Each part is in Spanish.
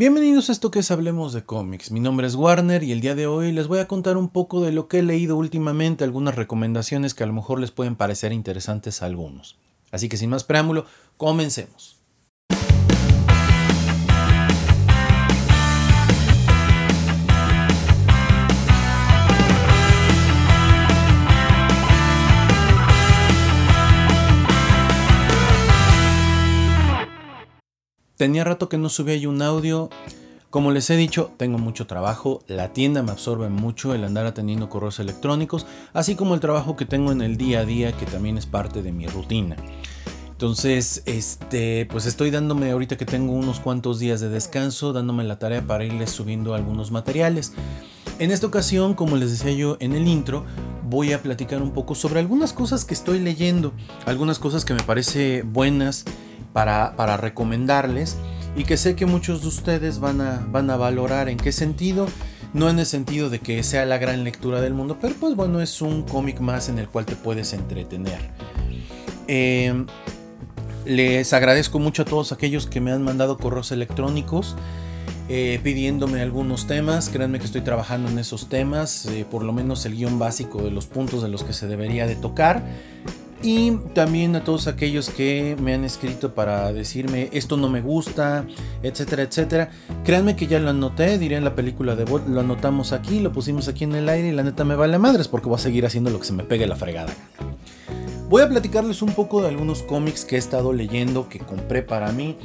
Bienvenidos a esto que es Hablemos de cómics. Mi nombre es Warner y el día de hoy les voy a contar un poco de lo que he leído últimamente, algunas recomendaciones que a lo mejor les pueden parecer interesantes a algunos. Así que sin más preámbulo, comencemos. Tenía rato que no subía yo un audio. Como les he dicho, tengo mucho trabajo, la tienda me absorbe mucho el andar atendiendo correos electrónicos, así como el trabajo que tengo en el día a día, que también es parte de mi rutina. Entonces, este, pues estoy dándome ahorita que tengo unos cuantos días de descanso, dándome la tarea para irles subiendo algunos materiales. En esta ocasión, como les decía yo en el intro, voy a platicar un poco sobre algunas cosas que estoy leyendo, algunas cosas que me parece buenas para, recomendarles y que sé que muchos de ustedes van a, van a valorar. ¿En qué sentido? No en el sentido de que sea la gran lectura del mundo, pero pues bueno, es un cómic más en el cual te puedes entretener. Em, les agradezco mucho a todos aquellos que me han mandado correos electrónicos eh, pidiéndome algunos temas. Créanme que estoy trabajando en esos temas, eh, por lo menos el guion básico de los puntos de los que se debería de tocar. Y también a todos aquellos que me han escrito para decirme esto no me gusta, etcétera, etcétera. Créanme que ya lo anoté, diré en la película de Bot, lo anotamos aquí, lo pusimos aquí en el aire y la neta me vale madres porque voy a seguir haciendo lo que se me pegue la fregada. Voy a platicarles un poco de algunos cómics que he estado leyendo, que compré para mí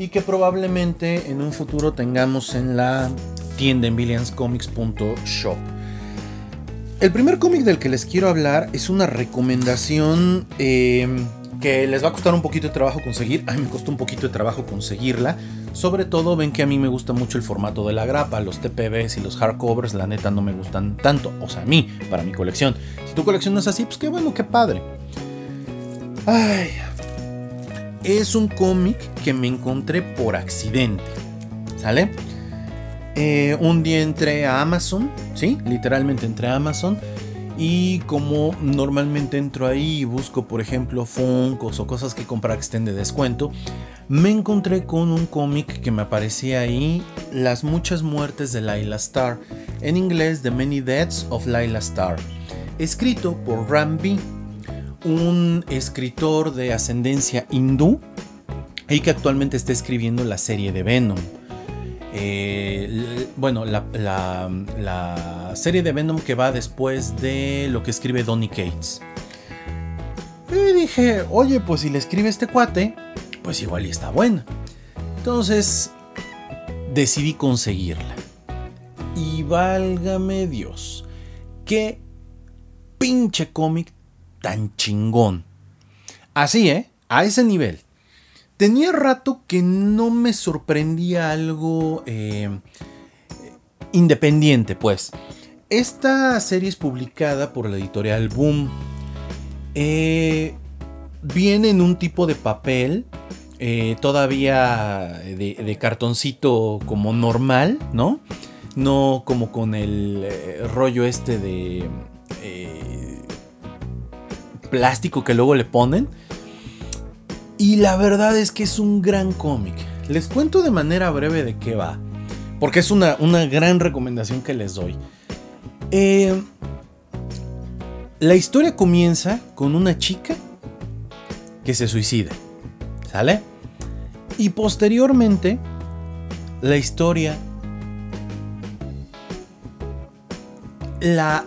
y que probablemente en un futuro tengamos en la tienda en billionscomics.shop. El primer cómic del que les quiero hablar es una recomendación eh, que les va a costar un poquito de trabajo conseguir. A mí me costó un poquito de trabajo conseguirla. Sobre todo ven que a mí me gusta mucho el formato de la grapa, los TPBs y los hardcovers, la neta no me gustan tanto, o sea, a mí, para mi colección. Si tu colección no es así, pues qué bueno, qué padre. Ay, es un cómic que me encontré por accidente, ¿sale? Eh, un día entré a Amazon, ¿sí? Literalmente entré a Amazon. Y como normalmente entro ahí y busco, por ejemplo, Funkos o cosas que comprar que estén de descuento, me encontré con un cómic que me aparecía ahí, Las muchas muertes de Laila Star, en inglés The Many Deaths of Laila Star, escrito por Rambi, un escritor de ascendencia hindú y que actualmente está escribiendo la serie de Venom. Eh, bueno, la, serie de Venom que va después de lo que escribe Donny Cates. Y dije, oye, pues si le escribe este cuate, pues igual y está buena. Entonces decidí conseguirla. Y válgame Dios, qué pinche cómic tan chingón. Así, ¿eh? A ese nivel. Tenía rato que no me sorprendía algo eh, independiente, pues. Esta serie es publicada por la editorial Boom. Eh, viene en un tipo de papel, eh, todavía de, cartoncito como normal, ¿no? No como con el rollo este de plástico que luego le ponen. Y la verdad es que es un gran cómic. Les cuento de manera breve de qué va. Porque es una, gran recomendación que les doy. Eh, la historia comienza con una chica que se suicida. ¿Sale? Y posteriormente, la historia la,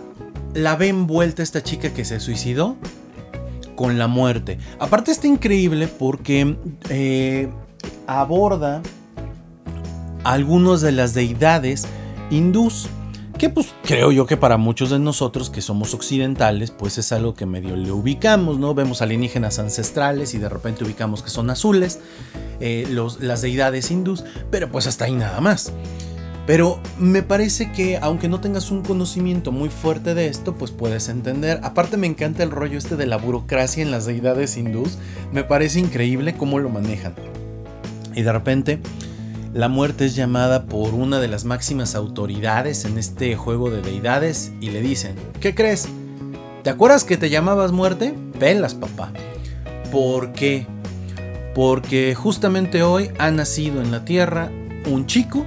la ve envuelta esta chica que se suicidó con la muerte. Aparte está increíble porque eh, aborda algunas de las deidades hindús. Que pues creo yo que para muchos de nosotros que somos occidentales, pues es algo que medio le ubicamos, ¿no? Vemos alienígenas ancestrales y de repente ubicamos que son azules, eh, las deidades hindús, pero pues hasta ahí nada más. Pero me parece que aunque no tengas un conocimiento muy fuerte de esto, pues puedes entender. Aparte me encanta el rollo este de la burocracia en las deidades hindús. Me parece increíble cómo lo manejan. Y de repente la muerte es llamada por una de las máximas autoridades en este juego de deidades y le dicen, ¿qué crees? ¿Te acuerdas que te llamabas muerte? Pelas, papá. ¿Por qué? Porque justamente hoy ha nacido en la tierra un chico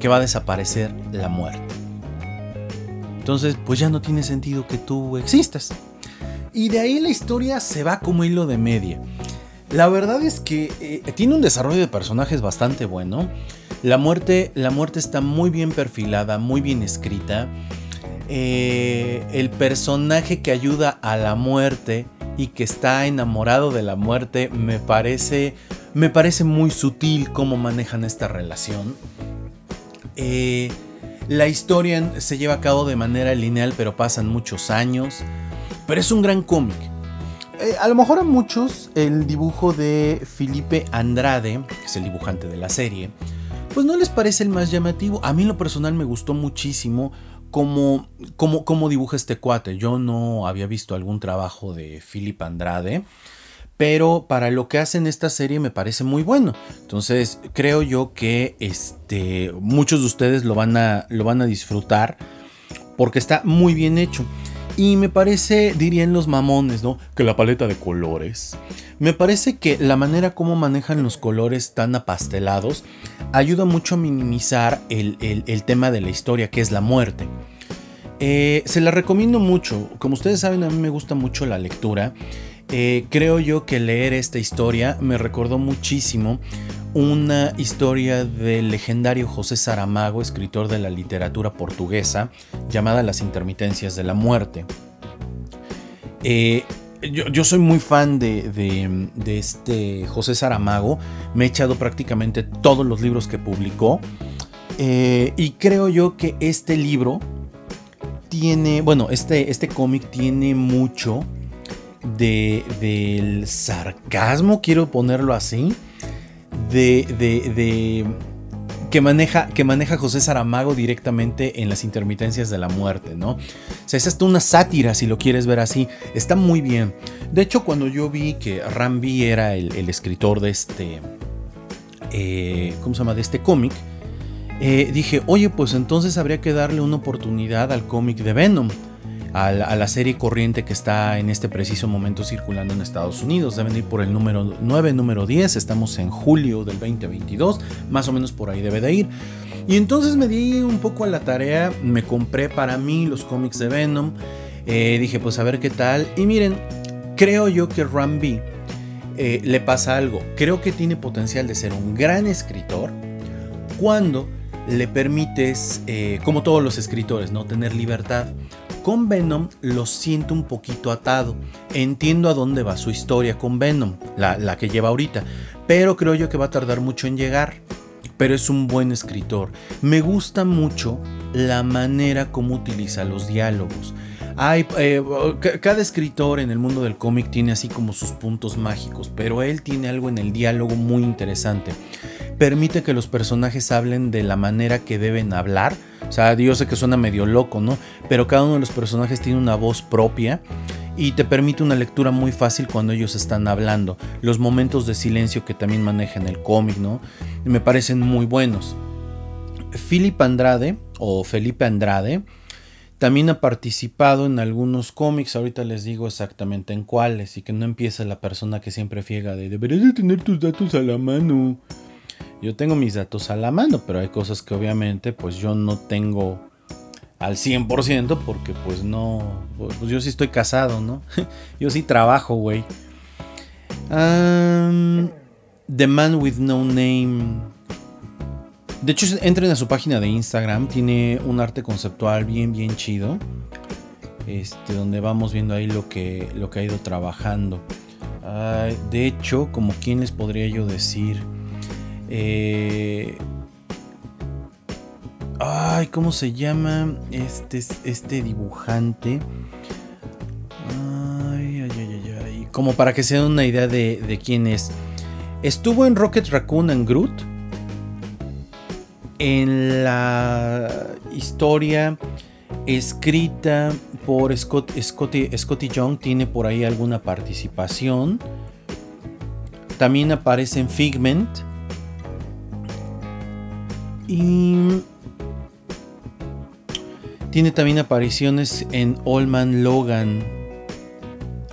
que va a desaparecer la muerte. Entonces, pues ya no tiene sentido que tú existas. Y de ahí la historia se va como hilo de media. La verdad es que eh, tiene un desarrollo de personajes bastante bueno. La muerte, la muerte está muy bien perfilada, muy bien escrita. Eh, el personaje que ayuda a la muerte y que está enamorado de la muerte me parece, me parece muy sutil cómo manejan esta relación. Eh, la historia se lleva a cabo de manera lineal, pero pasan muchos años. Pero es un gran cómic. Eh, a lo mejor a muchos el dibujo de Felipe Andrade, que es el dibujante de la serie, pues no les parece el más llamativo. A mí en lo personal me gustó muchísimo cómo, cómo dibuja este cuate. Yo no había visto algún trabajo de Felipe Andrade pero para lo que hacen esta serie me parece muy bueno. Entonces creo yo que este, muchos de ustedes lo van, a, lo van a disfrutar porque está muy bien hecho. Y me parece, dirían los mamones, ¿no? Que la paleta de colores. Me parece que la manera como manejan los colores tan apastelados ayuda mucho a minimizar el, tema de la historia, que es la muerte. Eh, se la recomiendo mucho. Como ustedes saben, a mí me gusta mucho la lectura. Eh, creo yo que leer esta historia me recordó muchísimo una historia del legendario José Saramago, escritor de la literatura portuguesa, llamada Las intermitencias de la muerte. Eh, yo, soy muy fan de, este José Saramago, me he echado prácticamente todos los libros que publicó eh, y creo yo que este libro tiene, bueno, este, este cómic tiene mucho de, del sarcasmo, quiero ponerlo así, de, de, que maneja, que maneja José Saramago directamente en las intermitencias de la muerte, ¿no? O sea, es hasta una sátira, si lo quieres ver así. Está muy bien. De hecho, cuando yo vi que Rambi era el, escritor de este. Eh, ¿Cómo se llama? De este cómic. Eh, dije, oye, pues entonces habría que darle una oportunidad al cómic de Venom a la, serie corriente que está en este preciso momento circulando en Estados Unidos. Deben ir por el número 9, número 10. Estamos en julio del 2022. Más o menos por ahí debe de ir. Y entonces me di un poco a la tarea. Me compré para mí los cómics de Venom. Eh, dije, pues a ver qué tal. Y miren, creo yo que Ram eh, le pasa algo. Creo que tiene potencial de ser un gran escritor cuando le permites, eh, como todos los escritores, ¿no? Tener libertad. Con Venom lo siento un poquito atado. Entiendo a dónde va su historia con Venom, la, que lleva ahorita, pero creo yo que va a tardar mucho en llegar. Pero es un buen escritor. Me gusta mucho la manera como utiliza los diálogos. Hay, eh, cada escritor en el mundo del cómic tiene así como sus puntos mágicos, pero él tiene algo en el diálogo muy interesante. Permite que los personajes hablen de la manera que deben hablar o sea, yo sé que suena medio loco, ¿no? Pero cada uno de los personajes tiene una voz propia y te permite una lectura muy fácil cuando ellos están hablando. Los momentos de silencio que también maneja en el cómic, ¿no? Me parecen muy buenos. Philip Andrade, o Felipe Andrade, también ha participado en algunos cómics, ahorita les digo exactamente en cuáles, y que no empiece la persona que siempre fiega de deberías de tener tus datos a la mano. Yo tengo mis datos a la mano, pero hay cosas que obviamente pues yo no tengo al 100% porque pues no, pues yo sí estoy casado, ¿no? yo sí trabajo, güey. The Man with No Name. De hecho, entren a su página de Instagram, tiene un arte conceptual bien, bien chido. Este, donde vamos viendo ahí lo que, lo que ha ido trabajando. de hecho, como quien les podría yo decir, eh, ay, ¿cómo se llama este, este dibujante? Como para que se den una idea de, quién es. Estuvo en Rocket Raccoon and Groot. En la historia escrita por Scott, Scotty, Scotty Young tiene por ahí alguna participación. También aparece en Figment. Tiene también apariciones en Old Man Logan.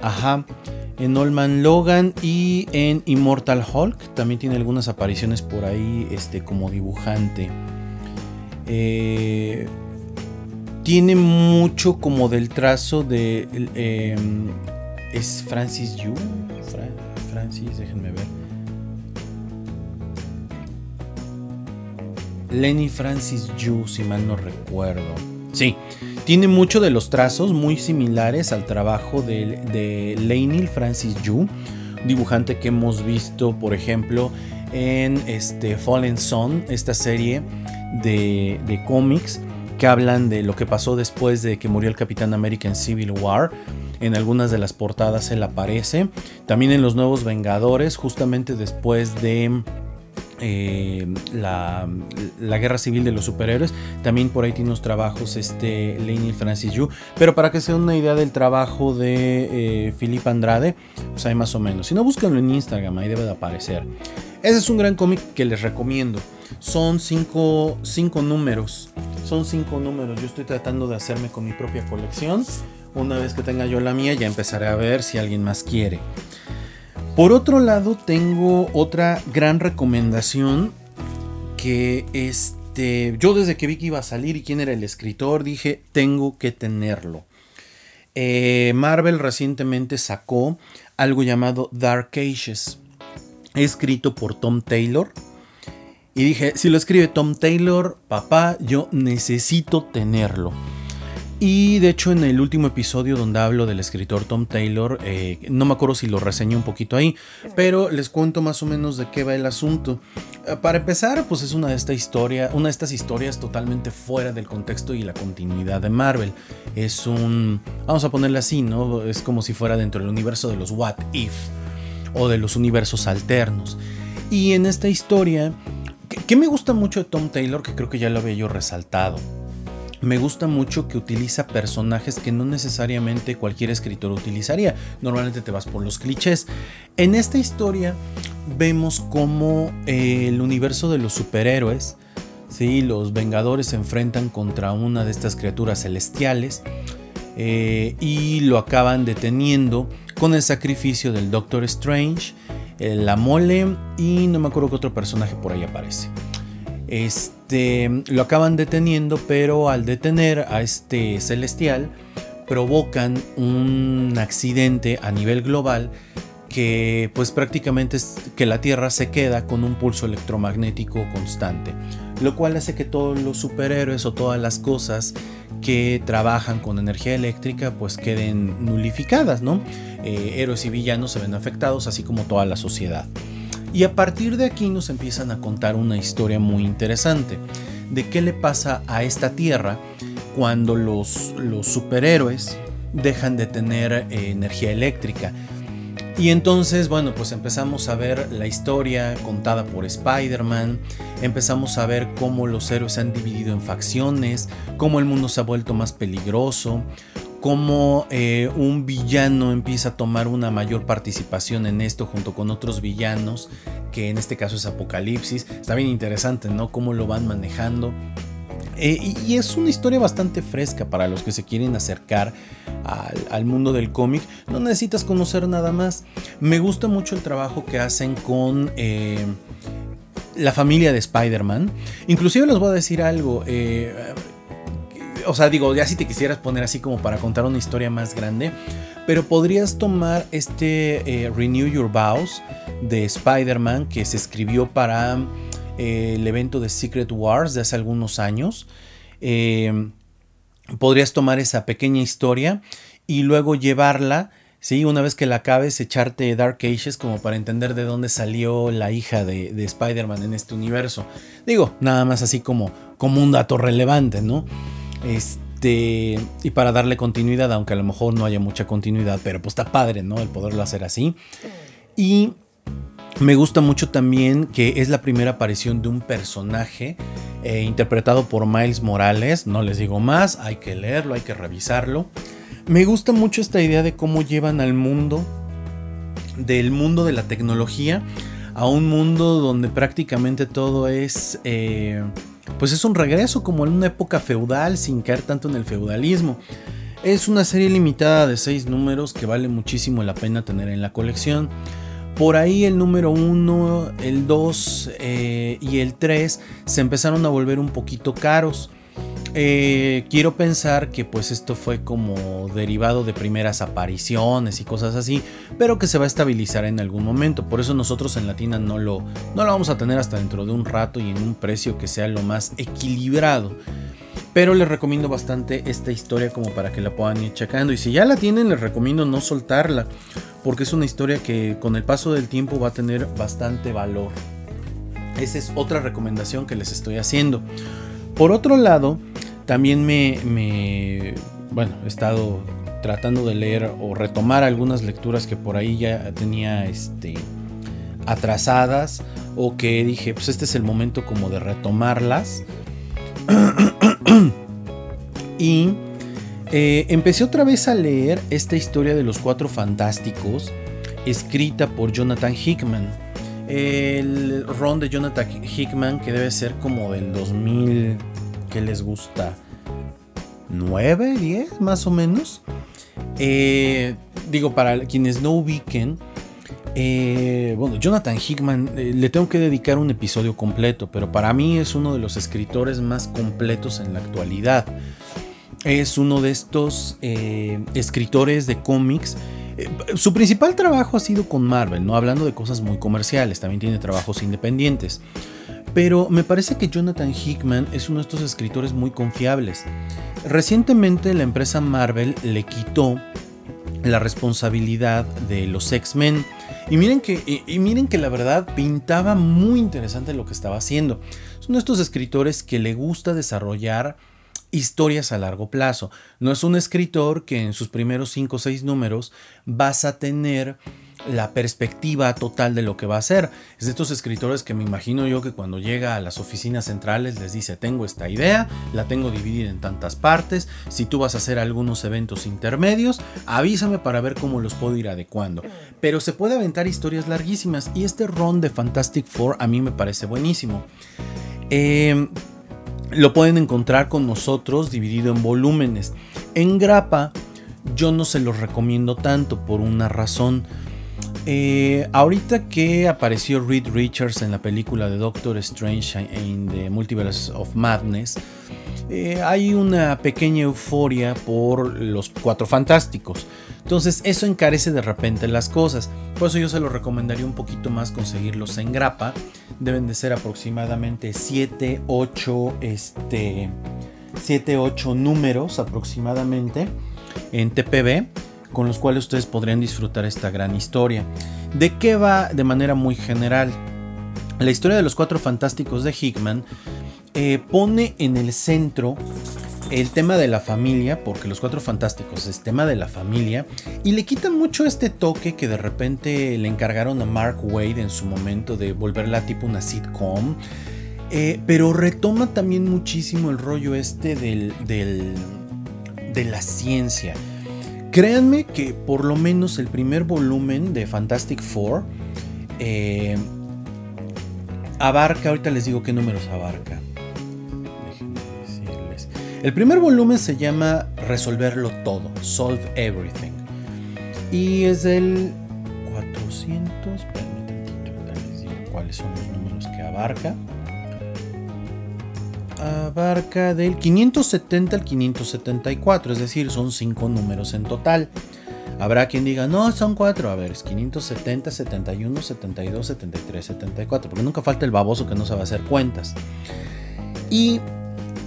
Ajá. en Olman Logan y en Immortal Hulk. También tiene algunas apariciones por ahí este, como dibujante. Eh, tiene mucho como del trazo de... Em, es Francis Yu. Francis, déjenme ver. Lenny Francis Yu, si mal no recuerdo. Sí, tiene mucho de los trazos muy similares al trabajo de, de Francis Yu, dibujante que hemos visto, por ejemplo, en este Fallen Son, esta serie de, de cómics que hablan de lo que pasó después de que murió el Capitán América en Civil War. En algunas de las portadas él aparece. También en los Nuevos Vengadores, justamente después de eh, la, guerra civil de los superhéroes. También por ahí tiene unos trabajos este Laney Francis Yu. Pero para que se den una idea del trabajo de eh, Andrade, pues hay más o menos. Si no, búscanlo en Instagram, ahí debe de aparecer. Ese es un gran cómic que les recomiendo. Son cinco, cinco números. Son cinco números. Yo estoy tratando de hacerme con mi propia colección. Una vez que tenga yo la mía, ya empezaré a ver si alguien más quiere. Por otro lado, tengo otra gran recomendación que este, yo desde que vi que iba a salir y quién era el escritor, dije, tengo que tenerlo. Eh, Marvel recientemente sacó algo llamado Dark Ages, escrito por Tom Taylor. Y dije, si lo escribe Tom Taylor, papá, yo necesito tenerlo. Y de hecho en el último episodio donde hablo del escritor Tom Taylor, eh, no me acuerdo si lo reseñé un poquito ahí, pero les cuento más o menos de qué va el asunto. Eh, para empezar, pues es una de, esta historia, una de estas historias totalmente fuera del contexto y la continuidad de Marvel. Es un, vamos a ponerle así, ¿no? Es como si fuera dentro del universo de los What If o de los universos alternos. Y en esta historia, que me gusta mucho de Tom Taylor, que creo que ya lo había yo resaltado me gusta mucho que utiliza personajes que no necesariamente cualquier escritor utilizaría. Normalmente te vas por los clichés. En esta historia vemos cómo eh, el universo de los superhéroes, ¿sí? los Vengadores se enfrentan contra una de estas criaturas celestiales eh, y lo acaban deteniendo con el sacrificio del Doctor Strange, la mole y no me acuerdo qué otro personaje por ahí aparece. Este, lo acaban deteniendo, pero al detener a este celestial, provocan un accidente a nivel global que pues prácticamente es que la Tierra se queda con un pulso electromagnético constante, lo cual hace que todos los superhéroes o todas las cosas que trabajan con energía eléctrica pues queden nulificadas, ¿no? Eh, héroes y villanos se ven afectados, así como toda la sociedad. Y a partir de aquí nos empiezan a contar una historia muy interesante de qué le pasa a esta tierra cuando los, superhéroes dejan de tener eh, energía eléctrica. Y entonces, bueno, pues empezamos a ver la historia contada por Spider-Man, empezamos a ver cómo los héroes se han dividido en facciones, cómo el mundo se ha vuelto más peligroso, cómo eh, un villano empieza a tomar una mayor participación en esto junto con otros villanos, que en este caso es Apocalipsis. Está bien interesante, ¿no? Cómo lo van manejando. Eh, y, es una historia bastante fresca para los que se quieren acercar al, mundo del cómic. No necesitas conocer nada más. Me gusta mucho el trabajo que hacen con... Eh, la familia de Spider-Man. Inclusive les voy a decir algo o sea, digo, ya si te quisieras poner así como para contar una historia más grande, pero podrías tomar este eh, Renew Your Vows de Spider-Man que se escribió para eh, el evento de Secret Wars de hace algunos años. Eh, podrías tomar esa pequeña historia y luego llevarla. Sí, una vez que la acabes, echarte Dark Ages como para entender de dónde salió la hija de, de Spider-Man en este universo. Digo, nada más así como, como un dato relevante, ¿no? Este, y para darle continuidad, aunque a lo mejor no haya mucha continuidad, pero pues está padre, ¿no? El poderlo hacer así. Y me gusta mucho también que es la primera aparición de un personaje eh, interpretado por Miles Morales. No les digo más, hay que leerlo, hay que revisarlo. Me gusta mucho esta idea de cómo llevan al mundo, del mundo de la tecnología, a un mundo donde prácticamente todo es... Eh, pues es un regreso como en una época feudal sin caer tanto en el feudalismo. Es una serie limitada de 6 números que vale muchísimo la pena tener en la colección. Por ahí el número 1, el 2 eh, y el 3 se empezaron a volver un poquito caros. Eh, quiero pensar que pues esto fue como derivado de primeras apariciones y cosas así, pero que se va a estabilizar en algún momento. Por eso nosotros en Latina no lo, no lo vamos a tener hasta dentro de un rato y en un precio que sea lo más equilibrado. Pero les recomiendo bastante esta historia como para que la puedan ir checando. Y si ya la tienen, les recomiendo no soltarla. Porque es una historia que con el paso del tiempo va a tener bastante valor. Esa es otra recomendación que les estoy haciendo. Por otro lado, también me, bueno, he estado tratando de leer o retomar algunas lecturas que por ahí ya tenía este, atrasadas o que dije, pues este es el momento como de retomarlas. y eh, empecé otra vez a leer esta historia de los cuatro fantásticos, escrita por Jonathan Hickman. El ron de Jonathan Hickman, que debe ser como del 2000 les gusta? 9, 10 más o menos. Eh, digo, para quienes no ubiquen, eh, bueno, Jonathan Hickman eh, le tengo que dedicar un episodio completo, pero para mí es uno de los escritores más completos en la actualidad. Es uno de estos escritores de cómics. su principal trabajo ha sido con Marvel, no hablando de cosas muy comerciales, también tiene trabajos independientes. Pero me parece que Jonathan Hickman es uno de estos escritores muy confiables. Recientemente la empresa Marvel le quitó la responsabilidad de los X-Men. Y miren, que, y, miren que la verdad pintaba muy interesante lo que estaba haciendo. Son de estos escritores que le gusta desarrollar historias a largo plazo. No es un escritor que en sus primeros 5 o 6 números vas a tener la perspectiva total de lo que va a hacer. Es de estos escritores que me imagino yo que cuando llega a las oficinas centrales les dice, tengo esta idea, la tengo dividida en tantas partes, si tú vas a hacer algunos eventos intermedios, avísame para ver cómo los puedo ir adecuando. Pero se puede aventar historias larguísimas y este ron de Fantastic Four a mí me parece buenísimo. Eh, lo pueden encontrar con nosotros dividido en volúmenes. En grapa yo no se los recomiendo tanto por una razón. Eh, ahorita que apareció Reed Richards en la película de Doctor Strange in the Multiverse of Madness, eh, hay una pequeña euforia por los cuatro fantásticos. Entonces eso encarece de repente las cosas. Por eso yo se lo recomendaría un poquito más conseguirlos en grapa. Deben de ser aproximadamente 7, 8, este, 7, 8 números aproximadamente en TPB con los cuales ustedes podrían disfrutar esta gran historia. ¿De qué va de manera muy general? La historia de los cuatro fantásticos de Hickman eh, pone en el centro el tema de la familia, porque los cuatro fantásticos es tema de la familia, y le quita mucho este toque que de repente le encargaron a Mark Wade en su momento de volverla tipo una sitcom. Eh, pero retoma también muchísimo el rollo este del, de la ciencia. Créanme que por lo menos el primer volumen de Fantastic Four eh, abarca, ahorita les digo qué números abarca. El primer volumen se llama Resolverlo todo, Solve Everything. Y es del 400, les digo cuáles son los números que abarca. Abarca del 570 al 574, es decir, son 5 números en total. Habrá quien diga, no, son 4. A ver, es 570, 71, 72, 73, 74. Porque nunca falta el baboso que no sabe hacer cuentas. Y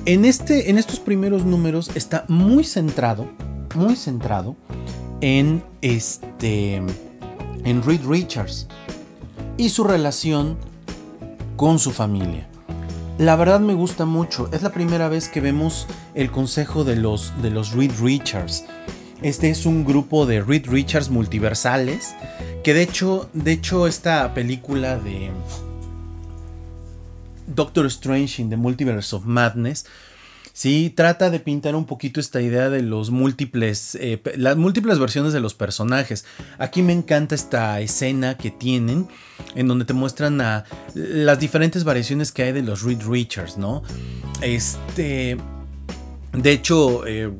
en, este, en estos primeros números está muy centrado, muy centrado en este, en Reed Richards y su relación con su familia. La verdad me gusta mucho. Es la primera vez que vemos el consejo de los, de los Reed Richards. Este es un grupo de Reed Richards multiversales. Que de hecho, de hecho, esta película de Doctor Strange in the Multiverse of Madness. Sí, trata de pintar un poquito esta idea de los múltiples, eh, las múltiples versiones de los personajes. Aquí me encanta esta escena que tienen, en donde te muestran a las diferentes variaciones que hay de los Reed Richards, ¿no? Este, de hecho, eh,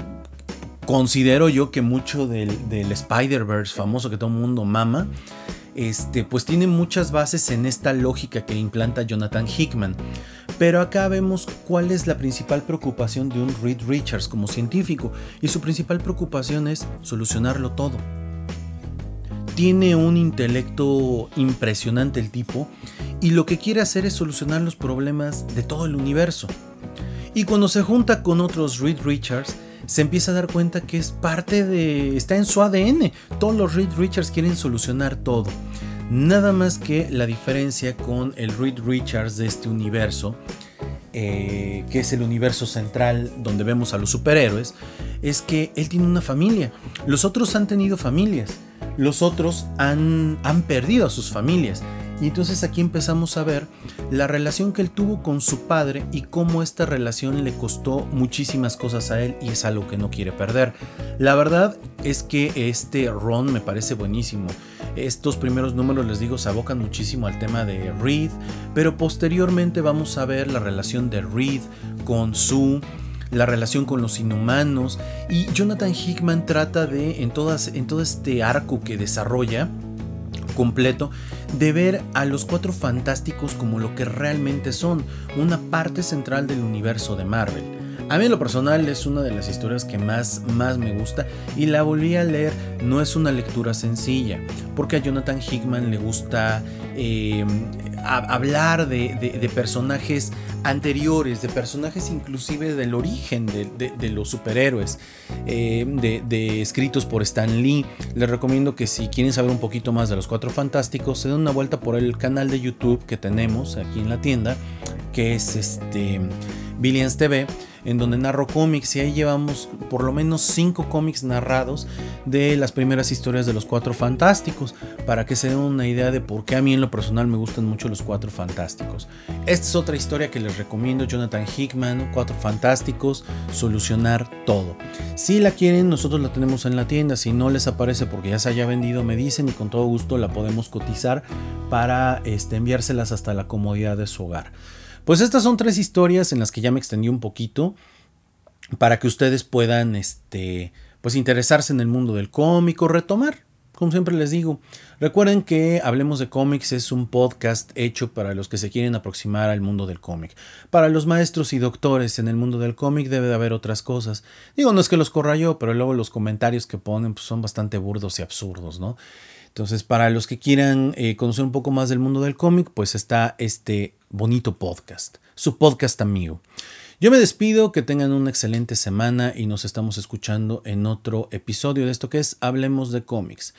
considero yo que mucho del, del Spider-Verse famoso que todo el mundo mama, este, pues tiene muchas bases en esta lógica que implanta Jonathan Hickman. Pero acá vemos cuál es la principal preocupación de un Reed Richards como científico, y su principal preocupación es solucionarlo todo. Tiene un intelecto impresionante el tipo, y lo que quiere hacer es solucionar los problemas de todo el universo. Y cuando se junta con otros Reed Richards, se empieza a dar cuenta que es parte de... está en su ADN. Todos los Reed Richards quieren solucionar todo. Nada más que la diferencia con el Reed Richards de este universo, eh, que es el universo central donde vemos a los superhéroes, es que él tiene una familia. Los otros han tenido familias. Los otros han, han perdido a sus familias. Y entonces aquí empezamos a ver la relación que él tuvo con su padre y cómo esta relación le costó muchísimas cosas a él y es algo que no quiere perder. La verdad es que este Ron me parece buenísimo. Estos primeros números, les digo, se abocan muchísimo al tema de Reed, pero posteriormente vamos a ver la relación de Reed con Sue la relación con los inhumanos y Jonathan Hickman trata de en, todo este arco que desarrolla completo de ver a los cuatro fantásticos como lo que realmente son, una parte central del universo de Marvel. A mí en lo personal es una de las historias que más, más me gusta y la volví a leer. No es una lectura sencilla, porque a Jonathan Hickman le gusta eh, hablar de, personajes anteriores, de personajes inclusive del origen de, los superhéroes, eh, de, escritos por Stan Lee. Les recomiendo que si quieren saber un poquito más de los Cuatro Fantásticos, se den una vuelta por el canal de YouTube que tenemos aquí en la tienda, que es este Billions TV en donde narro cómics y ahí llevamos por lo menos cinco cómics narrados de las primeras historias de los Cuatro Fantásticos, para que se den una idea de por qué a mí en lo personal me gustan mucho los Cuatro Fantásticos. Esta es otra historia que les recomiendo, Jonathan Hickman, Cuatro Fantásticos, solucionar todo. Si la quieren, nosotros la tenemos en la tienda, si no les aparece porque ya se haya vendido, me dicen y con todo gusto la podemos cotizar para este, enviárselas hasta la comodidad de su hogar. Pues estas son tres historias en las que ya me extendí un poquito para que ustedes puedan este, pues interesarse en el mundo del cómic o retomar. Como siempre les digo, recuerden que Hablemos de cómics es un podcast hecho para los que se quieren aproximar al mundo del cómic. Para los maestros y doctores en el mundo del cómic debe de haber otras cosas. Digo, no es que los corra yo, pero luego los comentarios que ponen pues, son bastante burdos y absurdos, ¿no? Entonces, para los que quieran eh, conocer un poco más del mundo del cómic, pues está este bonito podcast, su podcast amigo. Yo me despido, que tengan una excelente semana y nos estamos escuchando en otro episodio de esto que es Hablemos de cómics.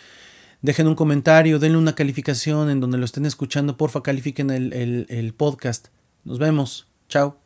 Dejen un comentario, denle una calificación en donde lo estén escuchando, porfa califiquen el, el podcast. Nos vemos, chao.